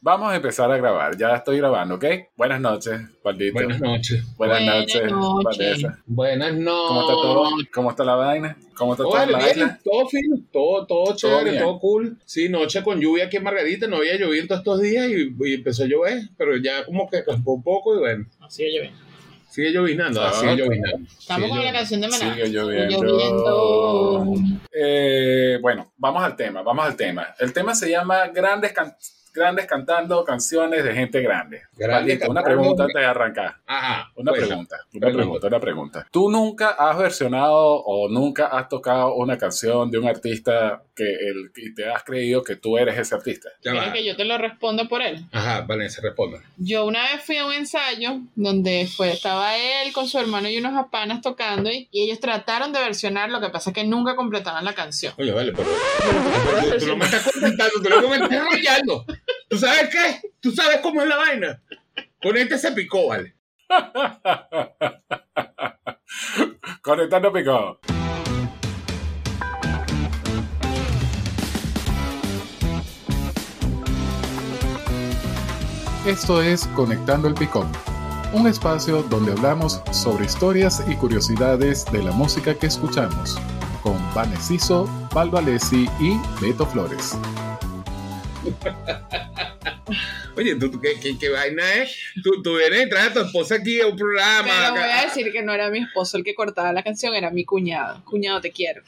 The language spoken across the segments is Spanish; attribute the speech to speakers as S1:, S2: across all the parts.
S1: Vamos a empezar a grabar. Ya estoy grabando, ¿ok? Buenas noches, Paldito.
S2: Buenas noches.
S1: Buenas,
S3: Buenas
S1: noches. Vanessa.
S2: Buenas noches.
S1: ¿Cómo está todo? ¿Cómo está la vaina? ¿Cómo está toda la vaina?
S2: todo fino, todo, todo chévere, todo, cool. Sí, noche con lluvia aquí en Margarita, no había llovido todos estos días y, y empezó a llover, pero ya como que campó un poco y bueno,
S3: Así oye bien.
S2: sigue llovinando,
S1: Ah,
S2: sigue llovinando.
S3: Estamos
S2: Sigue
S3: con la canción de Maná.
S1: Sigue lloviendo.
S3: Lloviendo.
S1: Eh, bueno, vamos al tema, vamos al tema. El tema se llama Grandes, can- grandes cantando canciones de gente grande. Una pregunta antes de arrancar.
S2: Ajá,
S1: Una pregunta, una
S2: pregunta.
S1: pregunta, una pregunta. ¿Tú nunca has versionado o nunca has tocado una canción de un artista que el, y te has creído que tú eres ese artista?
S3: ¿Quieres que yo te lo responda por él?
S2: Ajá, Valencia, responda.
S3: Yo una vez fui a un ensayo donde fue, estaba él con su hermano y unos panas tocando y, y ellos trataron de versionar, lo que pasa es que nunca completaban la canción.
S2: Oye, vale, pero, pero tú me estás comentando, tú lo que me estás enrollando. ¿Tú sabes qué? ¿Tú sabes cómo es la vaina? Con este se picó, vale.
S1: Conectando picado. Esto es Conectando el Picón, un espacio donde hablamos sobre historias y curiosidades de la música que escuchamos, con Vanessiso, Val Valesi y Beto Flores.
S2: Oye, ¿tú, tú qué, qué, qué vaina es? Tú, tú vienes y traes a tu esposa aquí a un programa.
S3: Pero voy
S2: acá.
S3: a decir que no era mi esposo el que cortaba la canción, era mi cuñado. Cuñado, te quiero.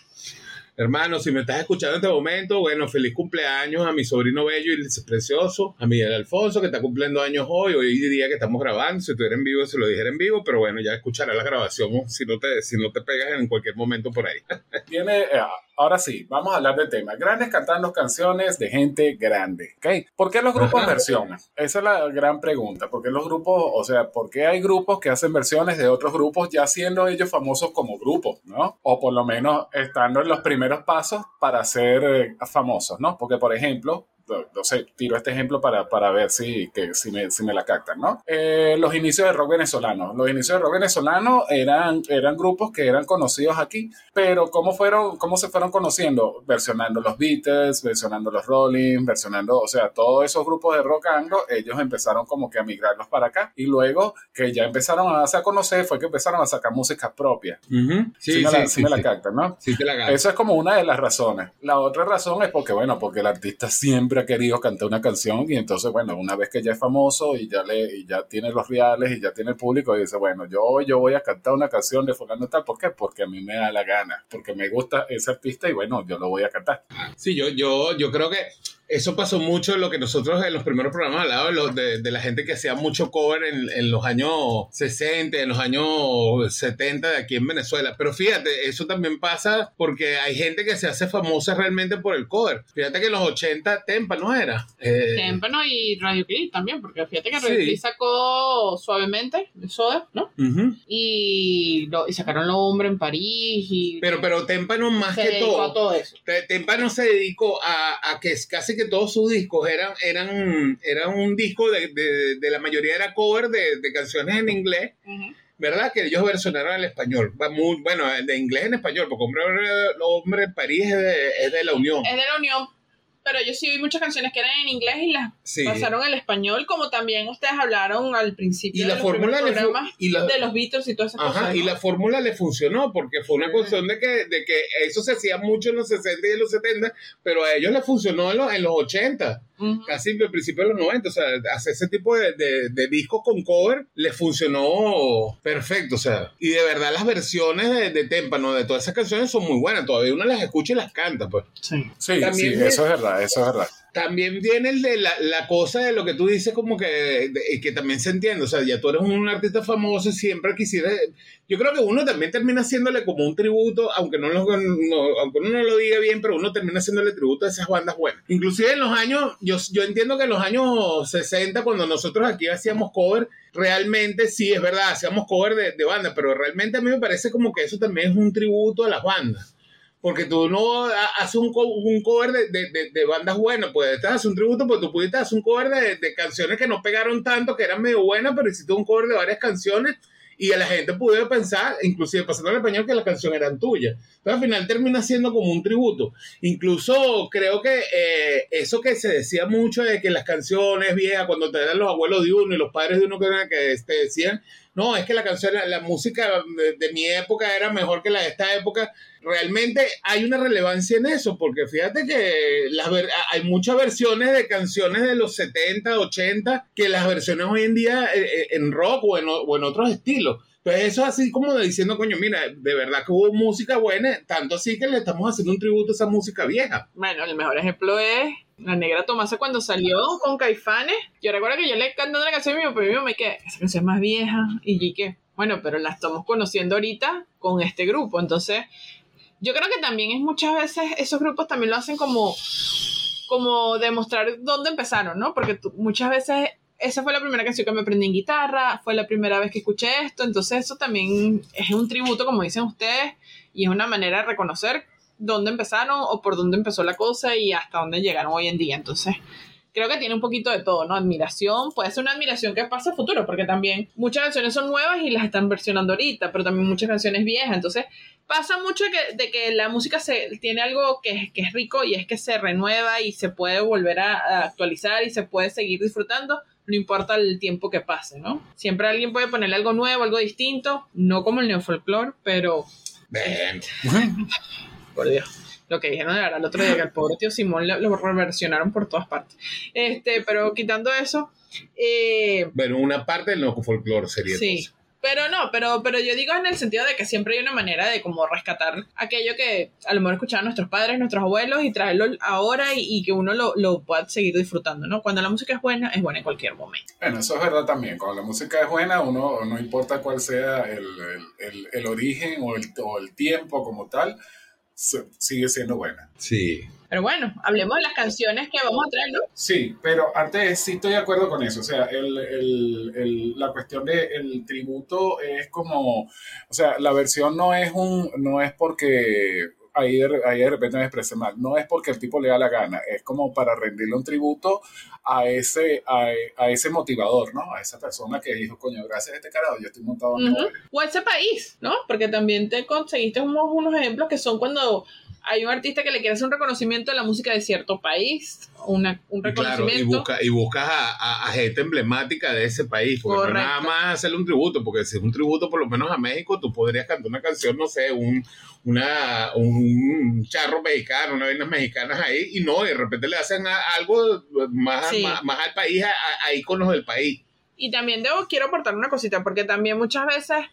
S2: Hermano, si me estás escuchando en este momento, bueno, feliz cumpleaños a mi sobrino bello y precioso, a Miguel Alfonso, que está cumpliendo años hoy. Hoy día que estamos grabando, si estuviera en vivo, se lo dijera en vivo, pero bueno, ya escuchará la grabación si no te, si no te pegas en cualquier momento por ahí.
S1: Tiene, eh, ahora sí, vamos a hablar del tema. Grandes cantando canciones de gente grande. ¿ok? ¿Por qué los grupos versionan? Esa es la gran pregunta. ¿Por qué los grupos, o sea, por qué hay grupos que hacen versiones de otros grupos ya siendo ellos famosos como grupos, ¿no? O por lo menos estando en los primeros pasos para ser eh, famosos, ¿no? Porque, por ejemplo, no sé, tiro este ejemplo para, para ver si, que, si, me, si me la captan, ¿no? Eh, los inicios de rock venezolano. Los inicios de rock venezolano eran, eran grupos que eran conocidos aquí, pero ¿cómo, fueron, ¿cómo se fueron conociendo? Versionando los Beatles, versionando los Rolling, versionando, o sea, todos esos grupos de rock anglo, ellos empezaron como que a migrarlos para acá y luego que ya empezaron a a conocer fue que empezaron a sacar música propia.
S2: Ujú.
S1: Sí,
S2: Sí,
S1: me,
S2: sí,
S1: la,
S2: sí,
S1: sí me la captan, ¿no?
S2: Sí te la ganas.
S1: Eso es como una de las razones. La otra razón es porque, bueno, porque el artista siempre querido cantar una canción y entonces, bueno, una vez que ya es famoso y ya le ya tiene los reales y ya tiene el público, dice, bueno, yo, yo voy a cantar una canción de fulano tal. ¿Por qué? Porque a mí me da la gana, porque me gusta ese artista y bueno, yo lo voy a cantar.
S2: Sí, yo, yo, yo creo que eso pasó mucho en lo que nosotros en los primeros programas hablábamos de, la gente que hacía mucho cover en, en los años 60, en los años 70 de aquí en Venezuela. Pero fíjate, eso también pasa porque hay gente que se hace famosa realmente por el cover. Fíjate que en los 80 Tempa no era. Eh,
S3: Témpano y Radio Clip también, porque fíjate que
S2: Sí.
S3: Radio Clip sacó suavemente de soda, ¿no? Y, lo, y sacaron Lo Hombre en París y
S2: Pero, pero Témpano más
S3: se
S2: que todo.
S3: a todo eso.
S2: Témpano se dedicó a, a que es- casi que todos sus discos eran, eran, eran un disco de, de, de la mayoría era cover de, de canciones en inglés. ¿verdad? Que ellos versionaron en español. Muy- bueno, de inglés en español, porque Hombre, Hombre en París es de, es de la Unión.
S3: Es de la Unión, pero yo sí vi muchas canciones que eran en inglés y las
S2: Sí.
S3: pasaron al español, como también ustedes hablaron al principio
S2: Y la
S3: de los
S2: fórmula le y la-
S3: de los Beatles y todas esas
S2: Ajá,
S3: cosas.
S2: y
S3: ¿no?
S2: la fórmula le funcionó porque fue una cuestión de que, de que eso se hacía mucho en los 60 y en los 70, pero a ellos les funcionó en los, en los 80. Casi al principio de los 90, o sea, hacer ese tipo de, de- de discos con cover le funcionó perfecto, o sea, y de verdad las versiones de, de Témpano, de todas esas canciones son muy buenas, todavía uno las escucha y las canta, pues.
S3: Sí.
S1: Sí, eso es verdad, eso es verdad.
S2: También viene el de la, la cosa de lo que tú dices, como que, que también se entiende, o sea, ya tú eres un artista famoso y siempre quisieras, yo creo que uno también termina haciéndole como un tributo, aunque no, lo, aunque uno no lo diga bien, pero uno termina haciéndole tributo a esas bandas buenas. Inclusive en los años, yo, yo entiendo que en los años 60, cuando nosotros aquí hacíamos cover, realmente sí, es verdad, hacíamos cover de, de bandas, pero realmente a mí me parece como que eso también es un tributo a las bandas. Porque tú no ha- haces un, un cover de, de- de- bandas buenas, pues te haces un tributo, pues tú pudiste hacer un cover de, canciones que no pegaron tanto, que eran medio buenas, pero hiciste un cover de varias canciones y a la gente pudo pensar, inclusive pasando al español, que las canciones eran tuyas. Pero al final termina siendo como un tributo. Incluso creo que eh, eso que se decía mucho de que las canciones viejas, cuando te eran los abuelos de uno y los padres de uno que, que te decían, no, es que la canción, la, música de, mi época era mejor que la de esta época. Realmente hay una relevancia en eso, porque fíjate que las hay muchas versiones de canciones de los 70, 80, que las versiones hoy en día eh, eh, en rock o en, otros estilos. Entonces eso así como diciendo, coño, mira, de verdad que hubo música buena, tanto así que le estamos haciendo un tributo a esa música vieja.
S3: Bueno, el mejor ejemplo es la negra Tomasa cuando salió con Caifanes. Yo recuerdo que yo le cantando la canción y mi me quedé, esa canción es más vieja. Y que, bueno, pero la estamos conociendo ahorita con este grupo. Entonces, yo creo que también es muchas veces, esos grupos también lo hacen como, como demostrar dónde empezaron, ¿no? Porque muchas veces esa fue la primera canción que me aprendí en guitarra, fue la primera vez que escuché esto, entonces eso también es un tributo, como dicen ustedes, y es una manera de reconocer dónde empezaron o por dónde empezó la cosa y hasta dónde llegaron hoy en día. Entonces, creo que tiene un poquito de todo, ¿no? Admiración, puede ser una admiración que pasa a futuro, porque también muchas canciones son nuevas y las están versionando ahorita, pero también muchas canciones viejas. Entonces, pasa mucho de que la música se, tiene algo que, que, es rico y es que se renueva y se puede volver a, actualizar y se puede seguir disfrutando, no importa el tiempo que pase, ¿no? Siempre alguien puede ponerle algo nuevo, algo distinto, no como el neofolclore, pero... por Dios. Lo que dijeron de verdad el otro día, que el pobre tío Simón lo, reversionaron por todas partes. Este, pero quitando eso. Eh,
S2: bueno, una parte del no folclore sería.
S3: Sí. Pero no, pero, pero yo digo en el sentido de que siempre hay una manera de como rescatar aquello que a lo mejor escuchaban nuestros padres, nuestros abuelos y traerlo ahora y, que uno lo, lo, pueda seguir disfrutando, ¿no? Cuando la música es buena, es buena en cualquier momento.
S1: Bueno, eso es verdad también. Cuando la música es buena, uno no importa cuál sea el, el, el, origen o el, o el tiempo como tal, sigue siendo buena.
S2: Sí.
S3: Pero bueno, hablemos de las canciones que vamos a traer, ¿no?
S1: Sí, pero antes sí estoy de acuerdo con eso. O sea, el, el, el, la cuestión del tributo es como, o sea, la versión no es un, no es porque ahí de, ahí de repente me expresé mal. No es porque el tipo le da la gana, es como para rendirle un tributo a ese, a, ese motivador, ¿no? A esa persona que dijo, coño, gracias a este carajo, yo estoy montado en
S3: O a ese país, ¿no? Porque también te conseguiste unos, unos ejemplos que son cuando hay un artista que le quiere hacer un reconocimiento de la música de cierto país, una, un reconocimiento.
S2: y, busca, y buscas a, gente emblemática de ese país, porque no nada más hacerle un tributo, porque si es un tributo por lo menos a México, tú podrías cantar una canción, no sé, un, una, un charro mexicano, una vaina mexicanas ahí, y no, de repente le hacen algo más, más, al país, a, a íconos del país.
S3: Y también debo, quiero aportar una cosita, porque también muchas veces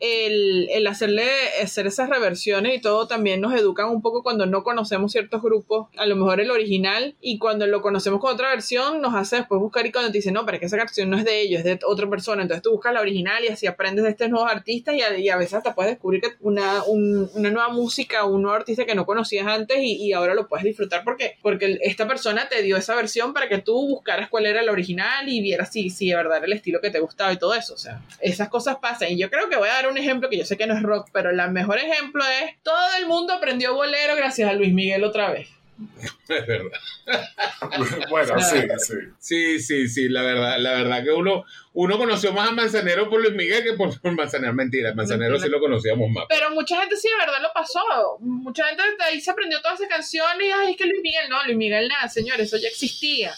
S3: el, el, hacerle hacer esas reversiones y todo también nos educan un poco cuando no conocemos ciertos grupos, a lo mejor el original, y cuando lo conocemos con otra versión nos hace después buscar y cuando te dicen, no, pero es que esa canción no es de ellos, es de otra persona, entonces tú buscas la original y así aprendes de estos nuevos artistas y a, y a veces hasta puedes descubrir una, una nueva música, un nuevo artista que no conocías antes y, ahora lo puedes disfrutar porque, porque esta persona te dio esa versión para que tú buscaras cuál era la original y vieras si, si de verdad era el estilo que te gustaba y todo eso, o sea, esas cosas pasan. Y yo creo que voy a dar un ejemplo que yo sé que no es rock, pero el mejor ejemplo es todo el mundo aprendió bolero gracias a Luis Miguel otra vez.
S2: Es verdad.
S1: bueno, sí, sí.
S2: Sí, sí, sí, la verdad, la verdad que uno, uno conoció más a Manzanero por Luis Miguel que por, Manzanero. Mentira, Manzanero sí lo conocíamos más.
S3: Pero mucha gente sí, de verdad lo pasó. Mucha gente de ahí se aprendió todas esas canciones y ay, es que Luis Miguel, no, Luis Miguel nada, señor, eso ya existía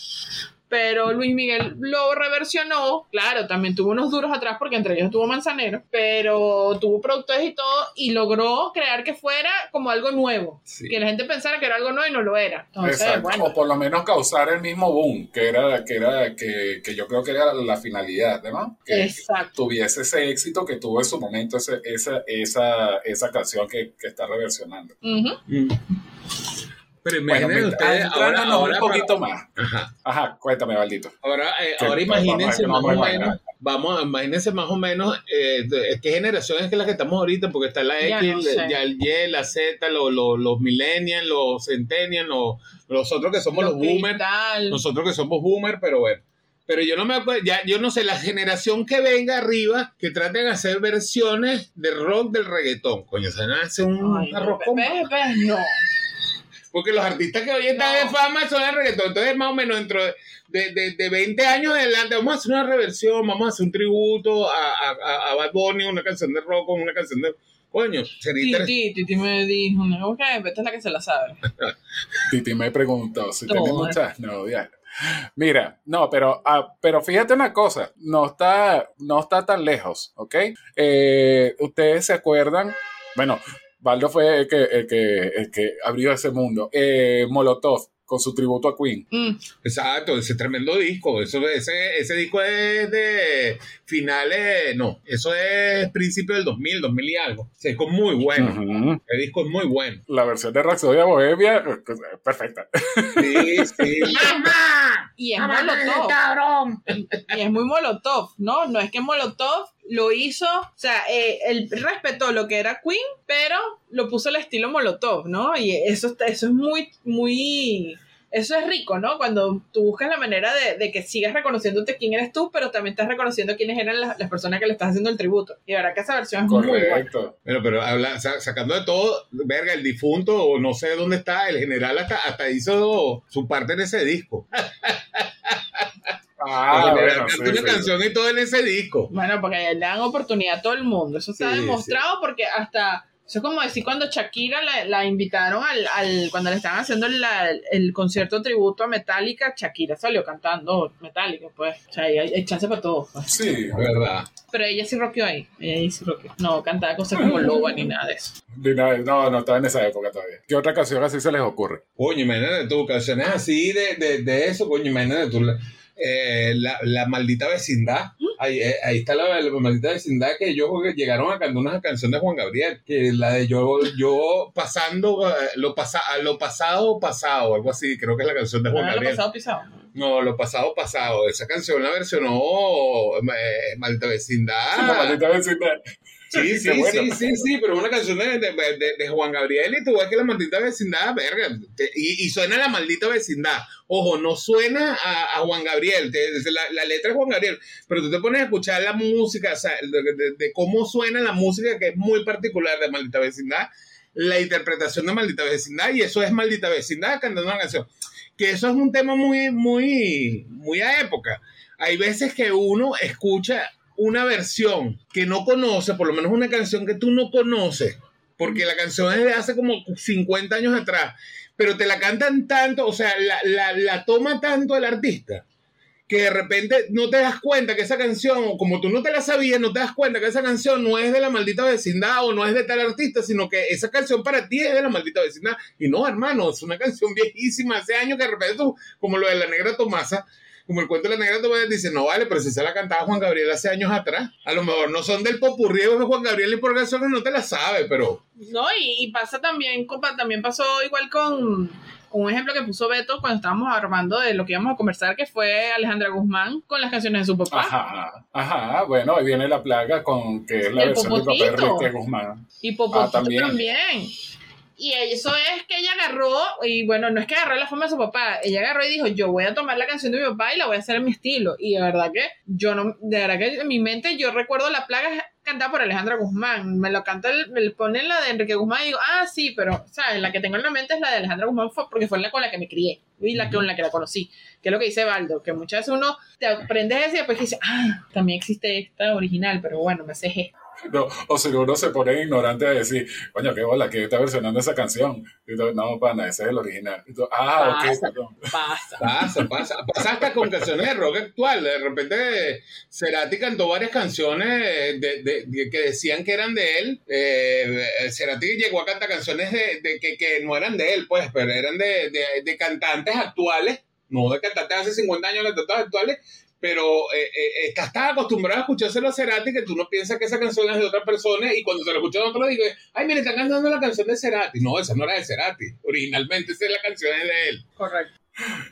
S3: pero Luis Miguel lo reversionó. Claro, también tuvo unos duros atrás porque entre ellos tuvo Manzanero, pero tuvo productores y todo y logró crear que fuera como algo nuevo. Que la gente pensara que era algo nuevo y no lo era.
S1: O por lo menos causar el mismo boom, que era, que era, que, que yo creo que era la finalidad, ¿no? Que, tuviese ese éxito que tuvo en su momento ese, esa, esa, esa canción que, que está reversionando.
S2: Pero imagínense ustedes ahora,
S1: un poquito más. Ajá. cuéntame, Valdito.
S2: Ahora, eh, ahora imagínense más o menos, vamos, imagínense más o menos eh, qué generación es que la que estamos ahorita, porque está la X, ya, el Y, la Z, los millennials, los centennials, los, nosotros que somos los, boomers, nosotros que somos boomers, pero bueno. Pero yo no me acuerdo, ya, yo no sé, la generación que venga arriba, que traten de hacer versiones de rock del reggaetón. Coño, ¿se van a hacer un arroz
S3: No.
S2: Porque los artistas que hoy están de fama son el reggaetón. Entonces, más o menos dentro de, de, de 20 años adelante, vamos a hacer una reversión, vamos a hacer un tributo a, a, a Bad Bunny, una canción de rock, una canción de. Coño, sería interesante.
S3: Titi, Titi me dijo, no, ok, esta es la que se la sabe.
S1: Titi me preguntó si
S3: No, eh.
S1: muchas. No, ya. Mira, no, pero, ah, pero fíjate una cosa, no está, no está tan lejos, ¿ok? Eh, Ustedes se acuerdan, bueno, Baldo fue el que, el que, el que abrió ese mundo. Eh, Molotov, con su tributo a Queen.
S3: Mm,
S2: Exacto, ese tremendo disco. Eso, ese, ese disco es de finales, no, eso es principio del 2000, 2000 y algo. Ese disco es muy bueno.
S1: Ujú.
S2: El disco es muy bueno.
S1: La versión de Rhapsody Bohemia, eh, perfecta.
S2: Sí, sí. ¡Mamá!
S3: Y es
S2: ¡Mamá,
S3: Molotov.
S2: cabrón!
S3: Y es muy Molotov, ¿no? No es que Molotov lo hizo, o sea, eh, él respetó lo que era Queen, pero lo puso al estilo Molotov, ¿no? Y eso, eso es muy, muy... Eso es rico, ¿no? Cuando tú buscas la manera de, de que sigas reconociéndote quién eres tú, pero también estás reconociendo quiénes eran las, las personas que le estás haciendo el tributo. Y verdad que esa versión es muy.
S1: Correcto.
S2: Bueno, pero habla, sa- sacando de todo, verga, el difunto, o no sé dónde está, el general hasta, hasta hizo su parte en ese disco.
S1: Ah, bueno,
S2: cantó
S1: sí,
S2: una
S1: sí.
S2: canción y todo en ese disco.
S3: Bueno, porque le dan oportunidad a todo el mundo. Eso está
S2: Sí,
S3: demostrado porque hasta. Eso es como decir cuando Shakira la, la invitaron al, al- Cuando le estaban haciendo la- el concierto tributo a Metallica, Shakira salió cantando Metallica, pues. O sea, hay, hay chance para todo. pues.
S1: Sí,
S2: Es verdad.
S3: Pero ella sí rockeó ahí. Ella sí rockeó. No cantaba cosas como Loba ni nada de eso.
S1: Ni nada, no, no estaba en esa época todavía. ¿Qué otra canción así se les ocurre?
S2: Coño, imagínate tú, canciones así de, de, de eso, coño, imagínate tú. La- eh, la, la maldita vecindad. Ahí, eh, ahí está la, la maldita vecindad que ellos llegaron a cantar una canción de Juan Gabriel, que la de yo, yo pasando, eh, lo, pasa, lo pasado, pasado, algo así, creo que es la canción de Juan
S3: Ah, lo
S2: Gabriel.
S3: pasado pisado.
S2: No, lo pasado, pasado. Esa canción la versionó eh, Maldita Vecindad.
S1: La maldita vecindad.
S2: Sí, sí, sí, sí, sí, pero una canción de, de, de- de Juan Gabriel y tú ves que la maldita vecindad, verga, te- y, y suena la maldita vecindad. Ojo, no suena a, a Juan Gabriel, te- la, la letra es Juan Gabriel, pero tú te pones a escuchar la música, o sea, de cómo suena la música, que es muy particular de maldita vecindad, la interpretación de maldita vecindad, y eso es maldita vecindad cantando una canción. Que eso es un tema muy, muy, muy a época. Hay veces que uno escucha una versión que no conoce, por lo menos una canción que tú no conoces, porque la canción es de hace como 50 años atrás, pero te la cantan tanto, o sea, la, la, toma tanto el artista, que de repente no te das cuenta que esa canción, o como tú no te la sabías, no te das cuenta que esa canción no es de la maldita vecindad o no es de tal artista, sino que esa canción para ti es de la maldita vecindad. Y no, hermano, es una canción viejísima, hace años que de repente tú, como lo de la negra Tomasa, como el cuento de la negra Tomasa, dice, no vale, pero si se la cantaba Juan Gabriel hace años atrás, a lo mejor no son del popurrí de Juan Gabriel y por canciones no te la sabe, pero...
S3: No, y, y pasa también, compa, también pasó igual con, con un ejemplo que puso Beto cuando estábamos armando de lo que íbamos a conversar, que fue Alejandra Guzmán con las canciones de su papá.
S1: Ajá, ajá, bueno, ahí viene la plaga con que es la
S3: El
S1: versión de papel
S3: Popotito.
S1: Enrique Guzmán.
S3: Y Popotito
S1: Ah, también.
S3: también. Y eso es que ella agarró, y bueno, no es que agarró la forma de su papá, ella agarró y dijo, yo voy a tomar la canción de mi papá y la voy a hacer en mi estilo. Y de verdad que yo no, de verdad que en mi mente yo recuerdo la plaga cantada por Alejandra Guzmán. Me lo canta, el- me lo pone la de Enrique Guzmán y digo, ah, sí, pero, ¿sabes? La que tengo en la mente es la de Alejandra Guzmán porque fue la con la que me crié y la que, con la que la conocí. Que es lo que dice Baldo, que muchas veces uno te aprendes eso y después dice, ah, también existe esta original, pero bueno, me sé esto.
S1: No, o si uno se pone ignorante a decir, coño, qué bola, que está versionando esa canción. Y tú, no, pana, ese es el original. Y tú, ah, ok,
S3: Pasa.
S1: perdón.
S3: Pasa.
S2: Pasa, pasa. Pasa hasta con canciones de rock actual. De repente, Cerati cantó varias canciones de, de- de- que decían que eran de él. Eh, Cerati llegó a cantar canciones de, de que, que no eran de él, pues, pero eran de, de- de cantantes actuales. No de cantantes hace 50 años, de cantantes actuales. Pero eh, eh, estás acostumbrado a escuchárselo a Cerati que tú no piensas que esa canción es de otra persona y cuando se lo escuchas a otro ay, mire, están cantando la canción de Cerati. No, esa no era de Cerati. Originalmente esa es la canción es de él.
S3: Correcto.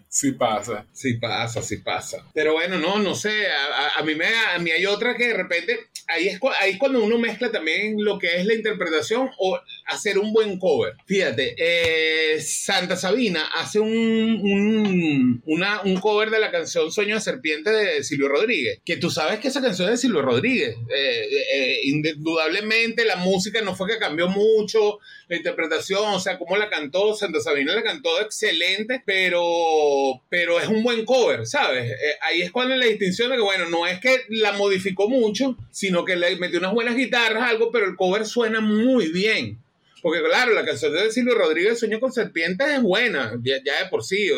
S1: Sí pasa.
S2: Sí pasa, sí pasa. Pero bueno, no, no sé. A, mí, me, a mí hay otra que de repente, ahí es, ahí cuando uno mezcla también lo que es la interpretación o hacer un buen cover. Fíjate, eh, Santa Sabina hace un, un, una- un cover de la canción Sueño de Serpiente de Silvio Rodríguez. Que tú sabes que esa canción es de Silvio Rodríguez. Eh, eh, indudablemente la música no fue que cambió mucho, la interpretación, o sea, cómo la cantó, Santa Sabina la cantó excelente, pero, pero es un buen cover, ¿sabes? Eh, ahí es cuando la distinción de que, bueno, no es que la modificó mucho, sino que le metió unas buenas guitarras, algo, pero el cover suena muy bien. Porque claro, la canción de Silvio Rodríguez, Sueño con Serpientes, es buena, ya, de por sí,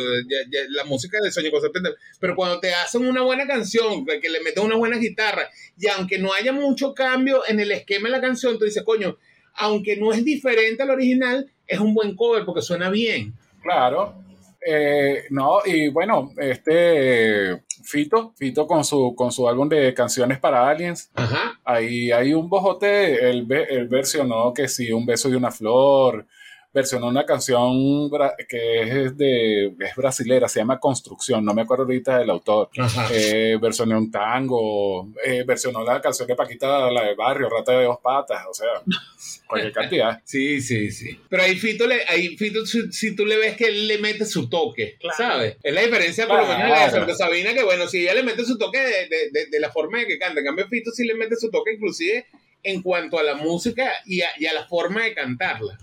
S2: la música de Sueño con Serpientes. Pero cuando te hacen una buena canción, que le meten unas buenas guitarras, y aunque no haya mucho cambio en el esquema de la canción, tú dices, coño, aunque no es diferente al original, es un buen cover porque suena bien.
S1: Claro. Eh, no, y bueno, este Fito, Fito con su, con su álbum de canciones para aliens,
S2: Ajá.
S1: ahí hay un bojote, él, él versionó que sí, un beso de una flor, versionó una canción que es de es brasilera, se llama Construcción, no me acuerdo ahorita del autor. Eh, versionó un tango, eh, versionó la canción de Paquita, la de Barrio, Rata de dos patas, o sea, cualquier cantidad.
S2: Sí, sí, sí. Pero ahí Fito, le, ahí Fito si, si tú le ves que él le mete su toque,
S3: Claro.
S2: ¿sabes? Es la diferencia, por lo menos, de
S1: Claro.
S2: Santa Sabina, que bueno, si ella le mete su toque de, de- de- de la forma de que canta, en cambio Fito sí le mete su toque inclusive en cuanto a la música y a, y a la forma de cantarla.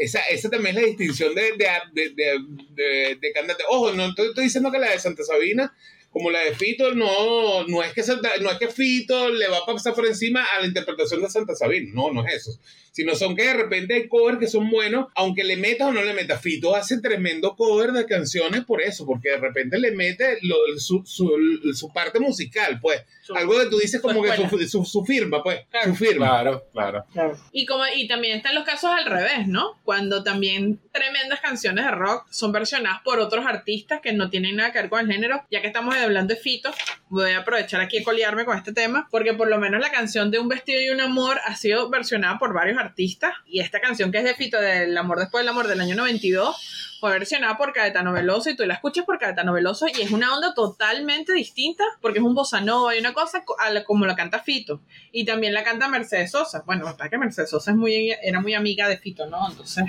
S2: Esa, esa también es la distinción de, de, de, de- cantante. Ojo, no estoy diciendo que la de Santa Sabina, como la de Fito, no, no, es que Santa- no es que Fito le va a pasar por encima a la interpretación de Santa Sabina. No, no es eso. Sino son que de repente hay covers que son buenos, aunque le metas o no le metas. Fito hace tremendo cover de canciones por eso, porque de repente le mete lo- su, su, su parte musical, pues.
S3: Su-
S2: Algo que tú dices como
S3: su
S2: que su,
S3: escuela.
S2: su, su firma, pues.
S3: Claro.
S2: Su firma.
S1: Claro, claro.
S3: Y como y también están los casos al revés, ¿no? Cuando también tremendas canciones de rock son versionadas por otros artistas que no tienen nada que ver con el género. Ya que estamos hablando de Fito, voy a aprovechar aquí a colearme con este tema, porque por lo menos la canción de Un vestido y un amor ha sido versionada por varios artistas. Y esta canción que es de Fito, del amor después del amor del año 92, fue versionada por Caetano Veloso y tú la escuchas por Caetano Veloso y es una onda totalmente distinta porque es un bossa nova y una cosa co- a la- como la canta Fito. Y también la canta Mercedes Sosa. Bueno, la verdad que Mercedes Sosa es muy, era muy amiga de Fito, ¿no? Entonces,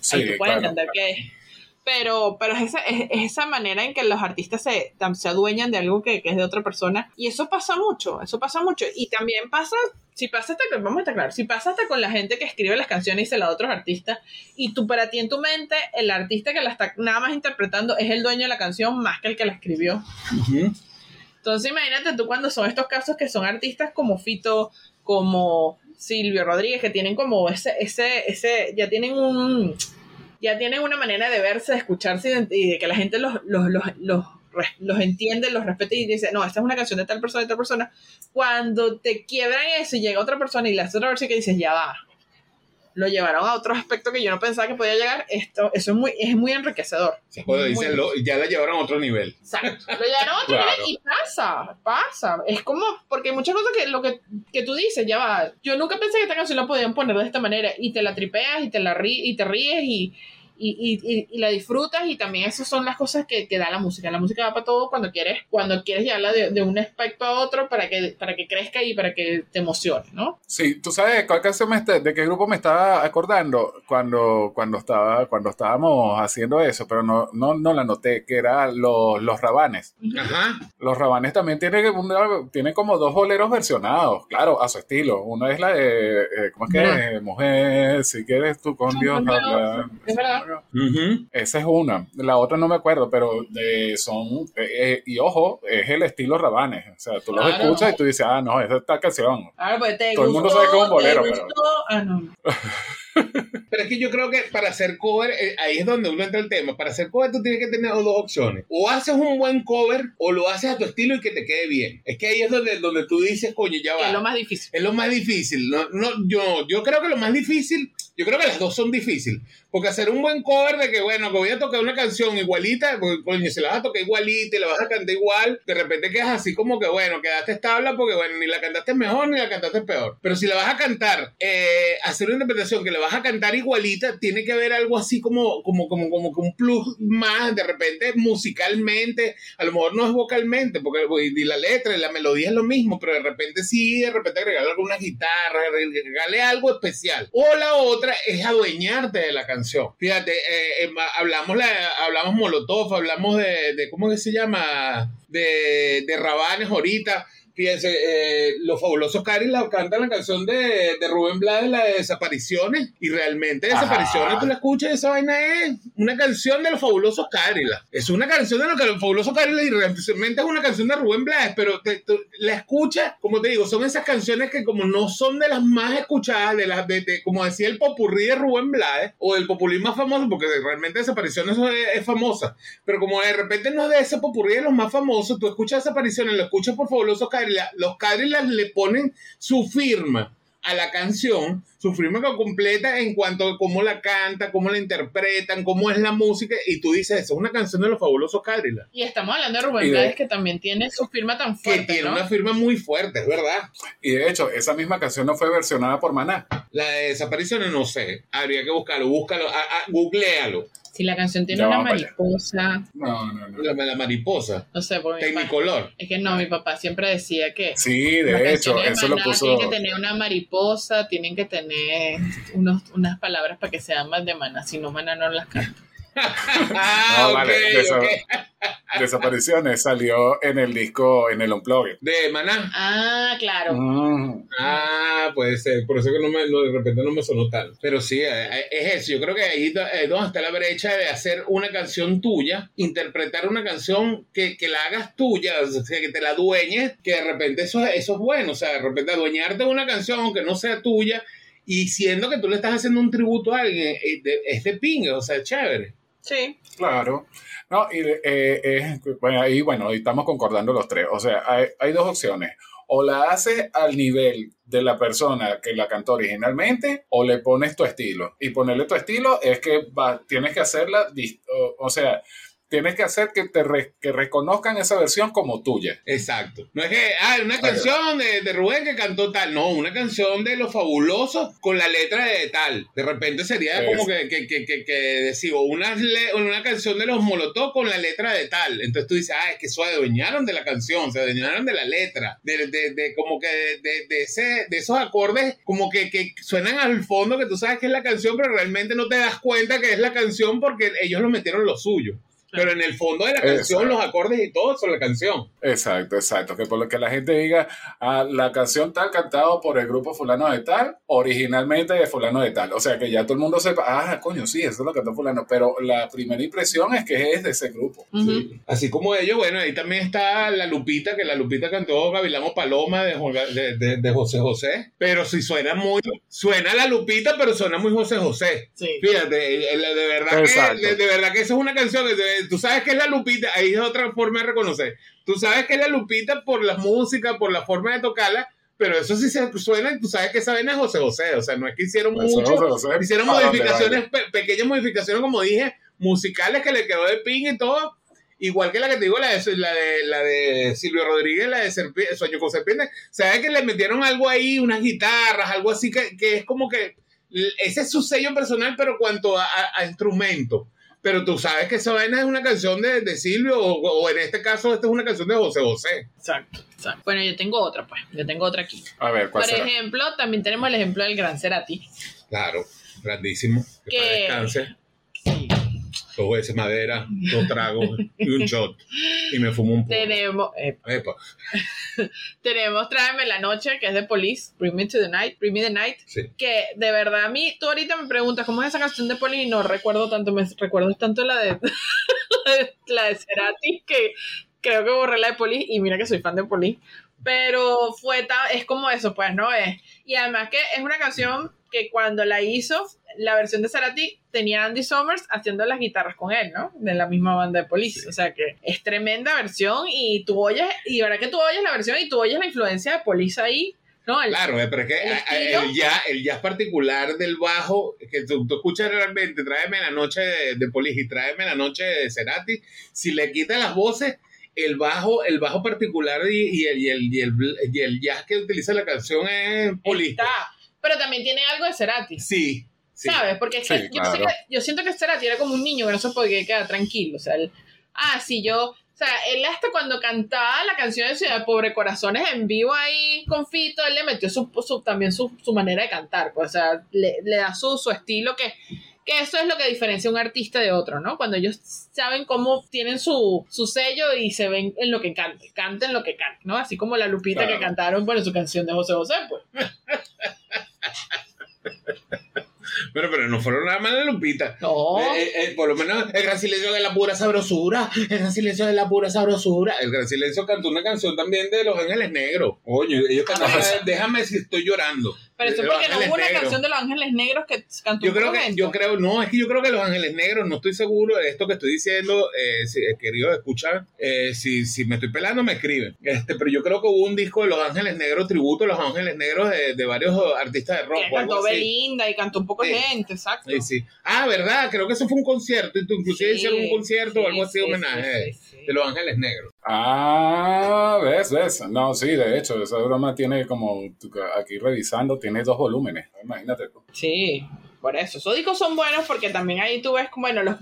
S1: Sí,
S3: ahí tú puedes
S1: claro.
S3: entender que... Pero, pero es, esa, es, es esa manera en que los artistas se, se adueñan de algo que, que es de otra persona. Y eso pasa mucho, eso pasa mucho. Y también pasa, si pasa hasta con, vamos a estar claros, si pasa hasta con la gente que escribe las canciones y se la da a otros artistas, y tú para ti en tu mente, el artista que la está nada más interpretando es el dueño de la canción más que el que la escribió. Entonces imagínate tú cuando son estos casos que son artistas como Fito, como Silvio Rodríguez, que tienen como ese, ese, ese, ya tienen un, ya tienen una manera de verse, de escucharse y de, que la gente los, los, los, los, los entiende, los respeta y dice, no, esta es una canción de tal persona, de tal persona. Cuando te quiebran eso y llega otra persona y le hace otra versión que dices, ya va. Lo llevaron a otro aspecto que yo no pensaba que podía llegar. Esto, eso es muy, es muy enriquecedor.
S2: Cuando
S3: Muy-
S2: dicen, lo- ya la llevaron a otro nivel.
S3: Exacto. Lo llevaron a otro
S1: Claro.
S3: nivel y pasa, pasa. Es como, porque hay muchas cosas que lo que, que tú dices, ya va. Yo nunca pensé que esta canción la podían poner de esta manera y te la tripeas y te la rí, y te ríes y, y, y, y- la disfrutas y también esas son las cosas que, que da la música. La música va para todo cuando quieres, cuando quieres llevarla de, de un aspecto a otro para que, para que crezca y para que te emocione, ¿no?
S1: Sí, tú sabes de cuál canción me está- de qué grupo me estaba acordando cuando, cuando estaba, cuando estábamos haciendo eso, pero no, no, no la noté, que era los, los rabanes.
S2: Ajá.
S1: Los rabanes también tienen, una- tienen como dos boleros versionados, claro, a su estilo. Una es la de, eh, ¿cómo es que? Mujer, si quieres tú con Dios
S3: Dios,
S1: hablar.
S3: es verdad.
S2: Ujú.
S1: Esa es una. La otra no me acuerdo, pero de, son. eh, eh, y ojo, es el estilo Rabanes. O sea, tú los escuchas y tú dices, ah, no, esa es esta canción.
S3: Ah, pues te
S1: Todo el mundo
S3: gustó,
S1: sabe que es un bolero, pero-
S3: gustó. Ah, no.
S2: Pero es que yo creo que para hacer cover, eh, ahí es donde uno entra el tema. Para hacer cover tú tienes que tener dos opciones. O haces un buen cover o lo haces a tu estilo y que te quede bien. Es que ahí es donde, donde tú dices, coño, ya va.
S3: es lo más difícil.
S2: Es lo más difícil. No, no, yo, yo creo que lo más difícil, yo creo que las dos son difíciles. Porque hacer un buen cover de que, bueno, que voy a tocar una canción igualita, porque, coño, si la vas a tocar igualita y la vas a cantar igual, de repente quedas así como que, bueno, quedaste establa porque, bueno, ni la cantaste mejor ni la cantaste peor. Pero si la vas a cantar, eh, hacer una interpretación que la vas a cantar igualita, tiene que haber algo así como, como, como, como un plus más, de repente musicalmente, a lo mejor no es vocalmente, porque y la letra y la melodía es lo mismo, pero de repente sí, de repente agregarle alguna guitarra, agregarle algo especial. O la otra es adueñarte de la canción. Fíjate, eh, eh, hablamos, la, hablamos Molotov, hablamos de, de ¿cómo se llama? De, de Rabanes ahorita Fíjense, eh, los fabulosos Cari la cantan la canción de, de Rubén Blades, la de Desapariciones, y realmente Desapariciones, tú la escuchas, esa vaina es una canción de los fabulosos Cárila. Es una canción de los, fabulosos Cárila y realmente es una canción de Rubén Blades, pero la escuchas, como te digo, son esas canciones que como no son de las más escuchadas, de las de, como decía el popurrí de Rubén Blades, o el populismo más famoso, porque realmente Desapariciones es, es, famosa, pero como de repente no es de ese popurrí de los más famosos, tú escuchas Desapariciones, lo escuchas por fabulosos Cárila, los Cadillacs le ponen su firma a la canción, su firma completa en cuanto a cómo la canta, cómo la interpretan, cómo es la música, y tú dices, eso es una canción de los fabulosos Cadillacs.
S3: Y estamos hablando de Rubén Blades, que también tiene su firma tan fuerte.
S2: Que tiene una firma muy fuerte, es verdad.
S1: Y de hecho, esa misma canción no fue versionada por Maná.
S2: La de Desapariciones, no sé, habría que buscarlo, búscalo, googlealo.
S3: Si la canción tiene una mariposa.
S1: No, no, no.
S2: La, mariposa.
S3: No sé, por
S2: Tecnicolor.
S3: Es que no, mi papá siempre decía que.
S1: Sí, de hecho, eso lo puso.
S3: Tienen que tener una mariposa, tienen que tener unos, unas palabras para que sean más de mana. Si no, mana no las canta.
S2: Ah, no, vale.
S1: Desapariciones salió en el disco, en el Unplugged.
S2: De Maná.
S3: Ah, claro.
S2: Mm. Ah, puede ser. Por eso que no me, de repente no me sonó tal. Pero sí, eh, eh, es eso. Yo creo que ahí es donde está la brecha de hacer una canción tuya, interpretar una canción que, que la hagas tuya, o sea, que te la dueñes, que de repente eso, eso es bueno. O sea, de repente adueñarte de una canción, aunque no sea tuya, y siendo que tú le estás haciendo un tributo a alguien, eh, es de pinga, o sea, chévere.
S3: Sí.
S1: Claro. No, y eh, bueno, ahí, bueno, estamos concordando los tres. O sea, hay, hay, dos opciones. O la haces al nivel de la persona que la cantó originalmente, o le pones tu estilo. Y ponerle tu estilo es que va, tienes que hacerla, o sea, tienes que hacer que te que reconozcan esa versión como tuya.
S2: Exacto. No es que, ah, una canción de, de, Rubén que cantó tal, no, una canción de Los Fabulosos con la letra de tal. De repente sería como que, que, que, que, decir, una, una canción de Los Molotov con la letra de tal. Entonces tú dices, ah, es que se adueñaron de la canción, se adueñaron de la letra, de, de, de como que de, de, ese, de esos acordes como que, que suenan al fondo que tú sabes que es la canción, pero realmente no te das cuenta que es la canción porque ellos lo metieron lo suyo. Pero en el fondo de la canción, los acordes y todo son la canción.
S1: Exacto, exacto. Que por lo que la gente diga, ah, la canción tal cantado por el grupo fulano de tal, originalmente de fulano de tal. O sea, que ya todo el mundo sepa, ah, coño, sí, eso es lo que cantó fulano. Pero la primera impresión es que es de ese grupo.
S2: Así como ellos, bueno, ahí también está la Lupita, que la Lupita cantó Gavilamo Paloma de, de, de, José José. Pero si suena muy, suena la Lupita, pero suena muy José José. Fíjate, de verdad, que, de, verdad que esa es una canción que tú sabes que es la Lupita, ahí es otra forma de reconocer. Tú sabes que es la Lupita por la música, por la forma de tocarla, pero eso sí se suena y tú sabes que esa vena es José José, o sea, no es que hicieron mucho, hicieron modificaciones, pequeñas modificaciones, como dije, musicales que le quedó de ping y todo, igual que la que te digo, la de, la de, la de Silvio Rodríguez, la de Sueño con Serpiente, sabes que le metieron algo ahí, unas guitarras, algo así que, que es como que, ese es su sello personal, pero cuanto a, a instrumento pero tú sabes que esa vaina es una canción de, de Silvio o, en este caso esta es una canción de José José.
S3: Exacto, Bueno, yo tengo otra, pues. Yo tengo otra aquí.
S1: A ver, ¿cuál
S3: Por ejemplo, también tenemos el ejemplo del gran Cerati.
S2: Claro, grandísimo. Que, que descanse. Sí dos veces madera, dos tragos y un shot. Y me fumo un poco.
S3: Tenemos, tenemos Tráeme la noche, que es de Police, Bring Me to the Night, Bring Me the Night. Que de verdad a mí, tú ahorita me preguntas cómo es esa canción de Police y no recuerdo tanto, me recuerdo tanto la de, la de Cerati que creo que borré la de Police y mira que soy fan de Police. Pero fue es como eso, pues, ¿no? Es. Y además que es una canción que cuando la hizo, la versión de Cerati tenía Andy Summers haciendo las guitarras con él, ¿no? De la misma banda de Police. O sea que es tremenda versión y tú oyes, y ahora que tú oyes la versión y tú oyes la influencia de Police ahí. No,
S2: claro, pero es que el, jazz, el jazz particular del bajo, que tú, escuchas realmente, tráeme la noche de, de Police y tráeme la noche de Cerati, si le quitas las voces, el bajo, el bajo particular y, el, y, el, y, el, jazz que utiliza la canción es Police.
S3: Está pero también tiene algo de Cerati.
S2: Sí, Sí.
S3: ¿Sabes? Porque es que
S1: Sí,
S3: yo, sé
S1: claro.
S3: que- yo siento que Cerati era como un niño que no se podía quedar tranquilo. O sea, él, ah, sí, yo. O sea, él hasta cuando cantaba la canción de Ciudad Pobre Corazones en vivo ahí con Fito, él le metió su, su- también su, su manera de cantar. Pues, o sea, le, le da su, su estilo que, que eso es lo que diferencia a un artista de otro, ¿no? Cuando ellos saben cómo tienen su, su sello y se ven en lo que cante, canten lo que canten, ¿no? Así como la Lupita
S1: Claro.
S3: que cantaron, bueno, su canción de José José, pues.
S2: Pero, pero no fueron nada más de Lupita.
S3: No.
S2: Eh, eh, eh, por lo menos el gran silencio de la pura sabrosura. El gran silencio de la pura sabrosura. El gran silencio cantó una canción también de Los Ángeles Negros. Coño, ellos cantaron
S3: Ah,
S2: Déjame si estoy llorando.
S3: Pero eso es porque no hubo una
S2: Negros.
S3: canción de Los Ángeles Negros que cantó
S2: Yo
S3: un
S2: creo que,
S3: momento.
S2: yo creo, no, es que yo creo que Los Ángeles Negros, no estoy seguro de esto que estoy diciendo, eh, si, eh, querido escuchar, eh, si, si me estoy pelando me escriben. Este, pero yo creo que hubo un disco de Los Ángeles Negros, tributo a Los Ángeles Negros de, de varios artistas de rock.
S3: que cantó
S2: así.
S3: Belinda y cantó un poco
S2: Sí.
S3: gente, exacto.
S2: Sí, sí. Ah, ¿verdad? Creo que eso fue un concierto. Inclusive
S3: Sí,
S2: hicieron un concierto o algo así de
S3: sí,
S2: homenaje
S3: sí, sí, sí.
S2: de Los Ángeles Negros.
S1: Ah, ves, ves. No, sí, de hecho, esa broma tiene como, aquí revisando, tiene dos volúmenes. Imagínate tú.
S3: Sí, por eso. Esos discos son buenos porque también ahí tú ves, como, bueno, los,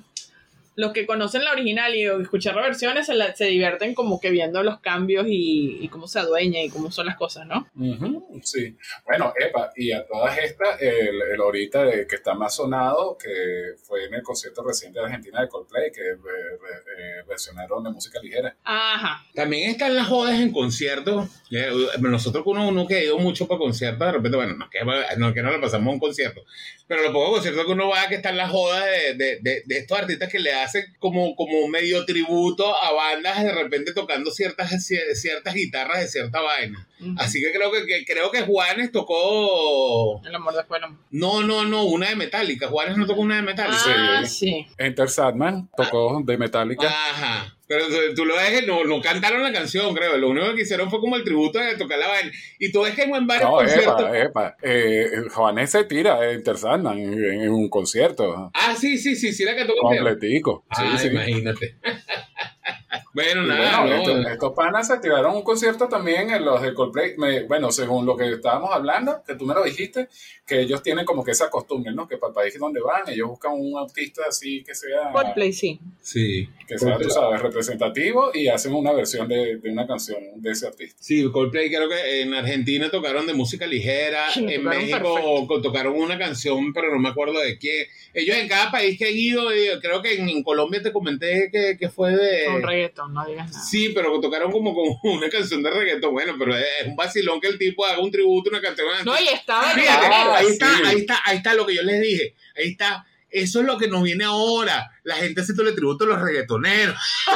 S3: los que conocen la original y escuchar las versiones se, la- se divierten como que viendo los cambios y, y cómo se adueña y cómo son las cosas, ¿no?
S1: Ujú, sí. Bueno, Epa, y a todas estas, el, el ahorita de, que está más sonado, que fue en el concierto reciente de Argentina de Coldplay, que eh, re- eh, versionaron de música ligera.
S3: Ajá.
S2: También están las jodas en conciertos. Eh, Nosotros, uno, uno que ha ido mucho para conciertos, de repente, bueno, no es que, no, que no le pasamos a un concierto, pero los pocos conciertos que uno va, que están las jodas de, de, de, de estos artistas que le hacen como, como medio tributo a bandas de repente tocando ciertas, ciertas guitarras de cierta vaina. Así que creo que, que- creo que Juanes tocó.
S3: El amor del amor.
S2: No, no, no, una de Metallica. Juanes no tocó una de Metallica.
S3: Ah, sí.
S1: Enter Sadman tocó de Metallica.
S2: Ajá. Pero tú- lo ves no, no cantaron la canción, creo. Lo único que hicieron fue como el tributo de tocar la vaina. Y tú ves que en varios
S1: No,
S2: conciertos.
S1: Epa, Epa. Eh, Juanes se tira a Enter Sadman en, en un concierto
S2: Ah, sí, sí, sí, sí, la cantó
S1: completico. Sí,
S2: Ah,
S1: sí.
S2: imagínate. bueno, nada,
S1: bueno,
S2: no.
S1: estos, estos panas se tiraron un concierto también en los de Coldplay. Me- bueno, según lo que estábamos hablando, que tú me lo dijiste, que ellos tienen como que esa costumbre, ¿no? Que para el país donde van, ellos buscan un artista así que sea,
S3: Coldplay, sí.
S2: Sí.
S1: que sea tú sabes, representativo y hacen una versión de, de una canción de ese artista.
S2: Sí, Coldplay creo que en Argentina tocaron de música ligera,
S3: Sí,
S2: en México
S3: perfecto.
S2: tocaron una canción, pero no me acuerdo de quién. Ellos en cada país que han ido, eh, creo que en, en Colombia te comenté que, que fue de...
S3: Con reggaeton, no digas nada.
S2: Sí, pero tocaron como, como una canción de reggaetón. Bueno, pero es un vacilón que el tipo haga un tributo, una canción.
S3: No, y estaba
S2: Fíjate,
S1: Ah,
S2: ahí
S1: sí.
S2: está, ahí está, ahí está lo que yo les dije. Ahí está. Eso es lo que nos viene ahora. La gente haciéndole tributo a los reggaetoneros.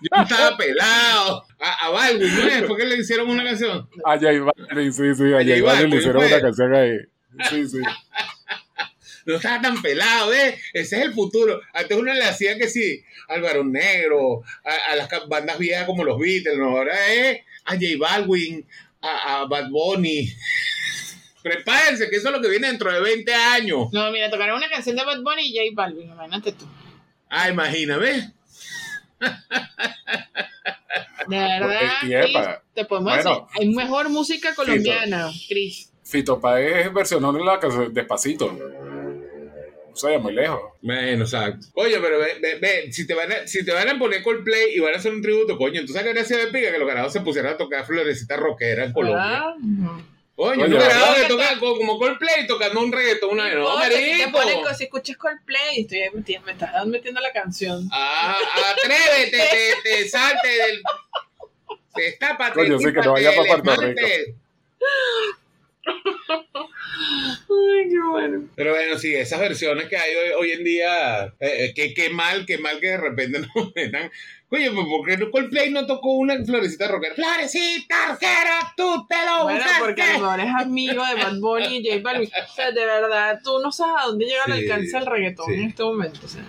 S2: Yo estaba pelado. A, a Balvin, ¿no es? ¿Por qué le hicieron una canción?
S1: A J Balvin, sí, sí, a
S2: A J
S1: Balvin le hicieron
S2: pues.
S1: una canción ahí. Sí, sí.
S2: No estaba tan pelado, ¿ves? Ese es el futuro. Antes uno le hacía que sí, al varón negro, a, a las bandas viejas como los Beatles, ¿no? Ahora es a J Balvin, a, a Bad Bunny. Prepárense, que eso es lo que viene dentro de 20 años.
S3: No, mira, tocaron una canción de Bad Bunny y J Balvin, imagínate tú.
S2: Ah, imagina, ¿ves?
S3: De verdad,
S1: Y- y epa,
S3: Chris, te podemos
S1: bueno.
S3: decir, hay mejor música colombiana, Cris.
S1: Fito Páez versionó la canción Despacito. O sea, muy lejos.
S2: Bueno, exacto. Oye, pero ve, ve, ve, si, te van a, si te van a poner Coldplay y van a hacer un tributo, coño, ¿tú sabes que gracia de pica que los ganados se pusieran a tocar florecita rockera en Colombia? Coño,
S1: Oye,
S2: un que toca como Coldplay tocando un reggaetón, una no,
S3: si te
S2: marico.
S3: ponen, si escuchas Coldplay, estoy metiendo- me estás metiendo la canción.
S2: Ah, atrévete, te, te salte del. Te estápate.
S1: Coño, sí, que no vaya pa' Puerto Rico.
S3: Ay, qué bueno.
S2: Pero bueno, sí, esas versiones que hay hoy, hoy en día, eh, eh, que, qué mal, qué mal que de repente nos metan. Oye, pues ¿por qué no Coldplay no tocó una florecita rockera? Florecita rockera, tú te lo
S3: Bueno,
S2: buscaste.
S3: porque a lo mejor es amigo de Bad Bunny y J Balvin. O sea, de verdad, tú no sabes a dónde llega el
S2: Sí,
S3: alcance del reggaetón
S2: sí.
S3: en este momento. O sea,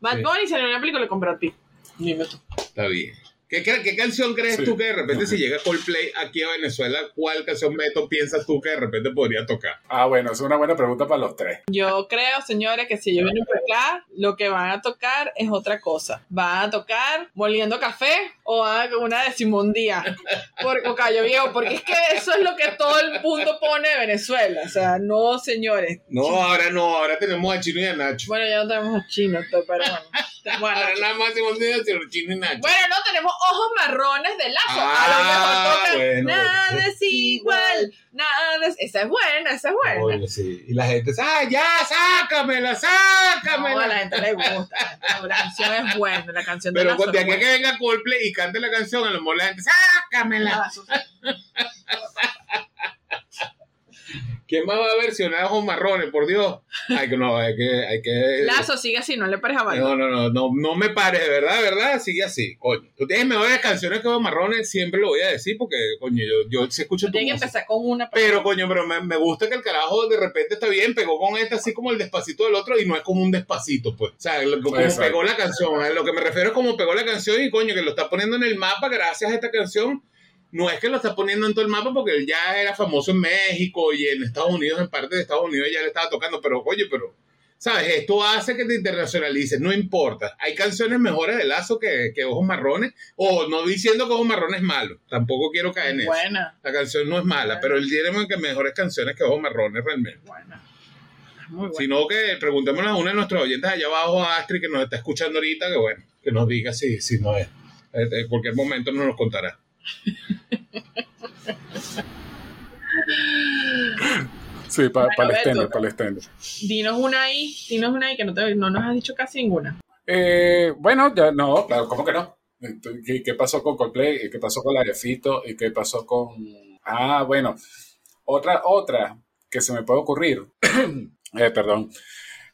S3: Bad
S2: Sí.
S3: Bunny salió en una película con Brad Pitt. Dime tú.
S2: Está bien. ¿Qué, qué, qué canción crees
S1: Sí.
S2: tú que de repente si llega Coldplay aquí a Venezuela, cuál canción Beto piensas tú que de repente podría tocar?
S1: Ah, bueno, es una buena pregunta para los tres.
S3: Yo creo, señores, que si vienen por acá, lo que van a tocar es otra cosa. Van a tocar moliendo café o van a una de Simón Díaz por, o Cayo Viejo, porque es que eso es lo que todo el mundo pone de Venezuela. O sea, no, señores.
S2: No, ahora no, ahora tenemos a Chino y a Nacho.
S3: Bueno, ya no tenemos a Chino, pero bueno.
S2: Ahora nada más Simón Díaz, sino Chino y Nacho.
S3: Bueno, no, tenemos ojos marrones de lazo.
S2: Ah,
S3: a lo mejor tocan.
S2: bueno,
S3: nada
S2: bueno.
S3: es igual, nada es. Esa es buena, esa es buena.
S2: Oye, sí. Y la gente dice, ¡ah, ya, sácamela,
S3: No,
S2: sácamela!
S3: a la gente le gusta. La canción es buena, la canción de
S2: Pero
S3: Lazo
S2: de
S3: es
S2: aquí a que venga Coldplay y cante la canción, a lo mejor la gente, ¡sácamela! ¿Quién más va a versionar ojos marrones, por Dios? Hay que, no, hay que, hay que...
S3: Lazo sigue así, no le pares a bailar.
S2: No, no, no, no, no me pares, de verdad, de verdad, sigue así, coño. Tú tienes mejores canciones que Ojos Marrones, siempre lo voy a decir, porque, coño, yo, yo sí escucho tu
S3: Tiene que
S2: música.
S3: empezar con una.
S2: Pero, coño, pero me, me gusta que el carajo de repente está bien, pegó con esta así como el despacito del otro y no es como un despacito, pues. O sea, lo- como
S1: Exacto.
S2: pegó la canción. A lo que me refiero es como pegó la canción y, coño, que lo está poniendo en el mapa gracias a esta canción. No es que lo está poniendo en todo el mapa porque él ya era famoso en México y en Estados Unidos, en parte de Estados Unidos ya le estaba tocando, pero, oye, pero, ¿sabes? Esto hace que te internacionalices, no importa. Hay canciones mejores de Lazo que, que Ojos Marrones, o no diciendo que Ojos Marrones es malo, tampoco quiero caer en eso.
S3: Buena,
S2: La canción no es mala, pero él tiene que mejores canciones que Ojos Marrones realmente.
S3: buena. Muy.
S2: Sino que preguntémosle a uno de nuestros oyentes allá abajo, a Astrid, que nos está escuchando ahorita, que bueno, que nos diga si, si no es. Eh, En cualquier momento nos lo contará.
S1: Sí, para
S3: Bueno,
S1: el para el extender.
S3: Dinos una ahí, dinos una ahí que no, te, no nos has dicho casi ninguna.
S1: Eh, bueno, ya no, claro, ¿cómo que no? ¿Qué, qué pasó con Coldplay? ¿Y ¿Qué pasó con la de Fito? ¿Y qué pasó con...? Ah, bueno, otra, otra que se me puede ocurrir. Eh, perdón.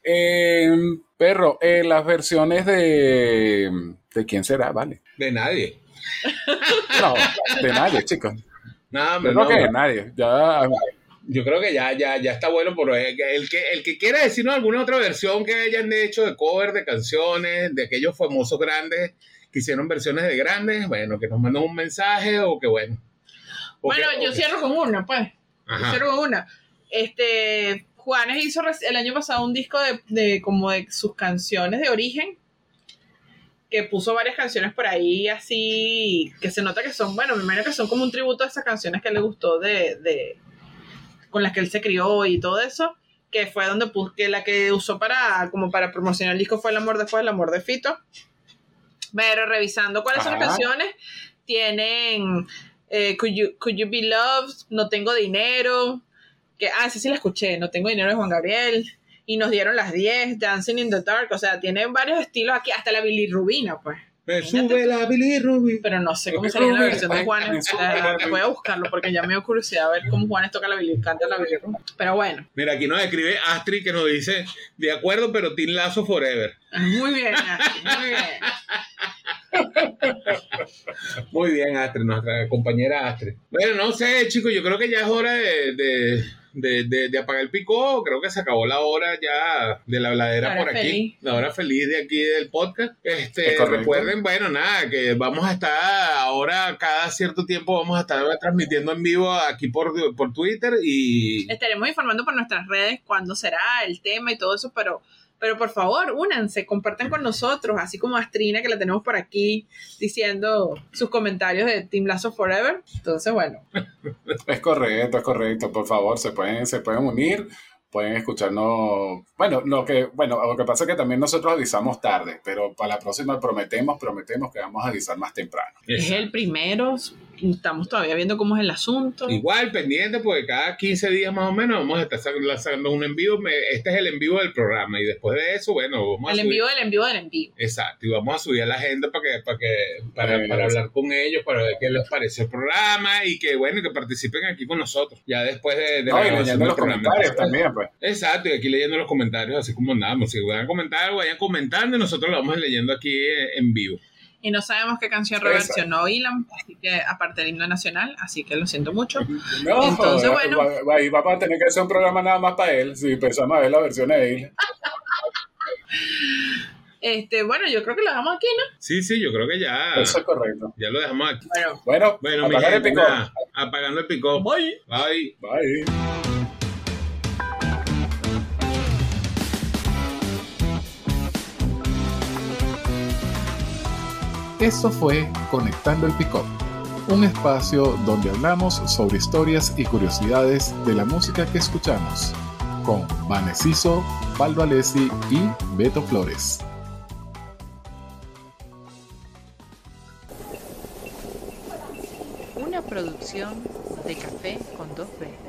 S1: Eh, perro, eh, las versiones de... ¿De quién será? Vale.
S2: De nadie.
S1: No, de nadie, chicos.
S2: Nada,
S1: Yo
S2: hombre,
S1: creo
S2: no,
S1: que de nadie. Ya,
S2: Yo creo que ya, ya, ya está bueno por el que, el que el que quiera decirnos alguna otra versión que hayan hecho de cover de canciones, de aquellos famosos grandes que hicieron versiones de grandes, bueno, que nos manden un mensaje o que bueno. O
S3: bueno,
S2: que-
S3: yo
S2: que-
S3: cierro con una, pues. Yo
S2: Ajá.
S3: cierro con una. Este, Juanes hizo el año pasado un disco de, de como de sus canciones de origen que puso varias canciones por ahí así que se nota que son, bueno, me imagino que son como un tributo a esas canciones que le gustó de, de con las que él se crió y todo eso, que fue donde puso, que la que usó para como para promocionar el disco fue El amor después del amor de Fito. Pero revisando cuáles son las canciones, tienen eh, Could, you, Could You Be Loved, No Tengo Dinero, que, ah, sí, sí la escuché, No Tengo Dinero de Juan Gabriel, y nos dieron las 10, Dancing in the Dark, o sea, tiene varios estilos aquí, hasta la bilirrubina, pues.
S2: Me sube la bilirrubina.
S3: Pero no sé cómo sería la versión de Juanes.
S1: la
S3: Voy a buscarlo porque ya me dio curiosidad a ver cómo Juanes toca la bilirrubina, canta la bilirrubina. Pero bueno,
S2: Mira, aquí nos escribe Astrid que nos dice, de acuerdo, pero Team Lazo Forever.
S3: muy bien, Ashley, muy bien.
S2: Muy bien, Astrid, nuestra compañera Astrid. Bueno, no sé, chicos, yo creo que ya es hora de, de, de, de- de apagar el pico. Creo que se acabó la hora ya de la habladera por aquí.
S3: feliz.
S2: La hora feliz de aquí del podcast. Este,
S1: Es
S2: recuerden, bueno, nada, que vamos a estar ahora cada cierto tiempo, vamos a estar transmitiendo en vivo aquí por, por Twitter y...
S3: Estaremos informando por nuestras redes cuándo será el tema y todo eso, pero, pero por favor, únanse, compartan con nosotros, así como Astrina, que la tenemos por aquí diciendo sus comentarios de Team Lazo Forever. Entonces, bueno,
S1: Es correcto, es correcto. Por favor, se pueden, se pueden unir, pueden escucharnos. Bueno, lo que, bueno, lo que pasa es que también nosotros avisamos tarde, pero para la próxima prometemos, prometemos que vamos a avisar más temprano.
S3: es el primero, estamos todavía viendo cómo es el asunto.
S2: Igual, pendiente, porque cada 15 días más o menos vamos a estar lanzando un en vivo. Me- Este es el en vivo del programa y después de eso, bueno, vamos a
S3: El envío del envío del envío.
S2: Exacto, y vamos a subir a la gente para que, para que, para, para hablar con ellos, para ver qué les pareció el programa y que bueno, que participen aquí con nosotros. Ya después de, de
S1: No, y
S2: grabación
S1: leyendo
S2: del
S1: los
S2: programa.
S1: comentarios también, pues.
S2: Exacto, y aquí leyendo los comentarios, así como andamos. Si van a comentar algo, vayan comentando y nosotros lo vamos leyendo aquí eh, en vivo.
S3: Y no sabemos qué canción reversionó Ilan, así que aparte del himno nacional, así que lo siento mucho.
S1: No,
S3: Entonces, bueno.
S1: va- va- ahí vamos a tener que hacer un programa nada más para él, si empezamos a ver la versión de él.
S3: Este, bueno, yo creo que lo dejamos aquí, ¿no?
S2: Sí, sí, yo creo que ya.
S1: Eso es correcto.
S2: Ya lo dejamos aquí.
S3: Bueno,
S1: Bueno,
S2: Bueno,
S1: apagar el
S2: nada, apagando el pico.
S3: bye.
S2: Bye.
S1: Bye.
S4: Eso fue Conectando el Picot, un espacio donde hablamos sobre historias y curiosidades de la música que escuchamos, con Vanessiso, Valdo Alessi y Beto Flores.
S5: Una producción de café con dos B.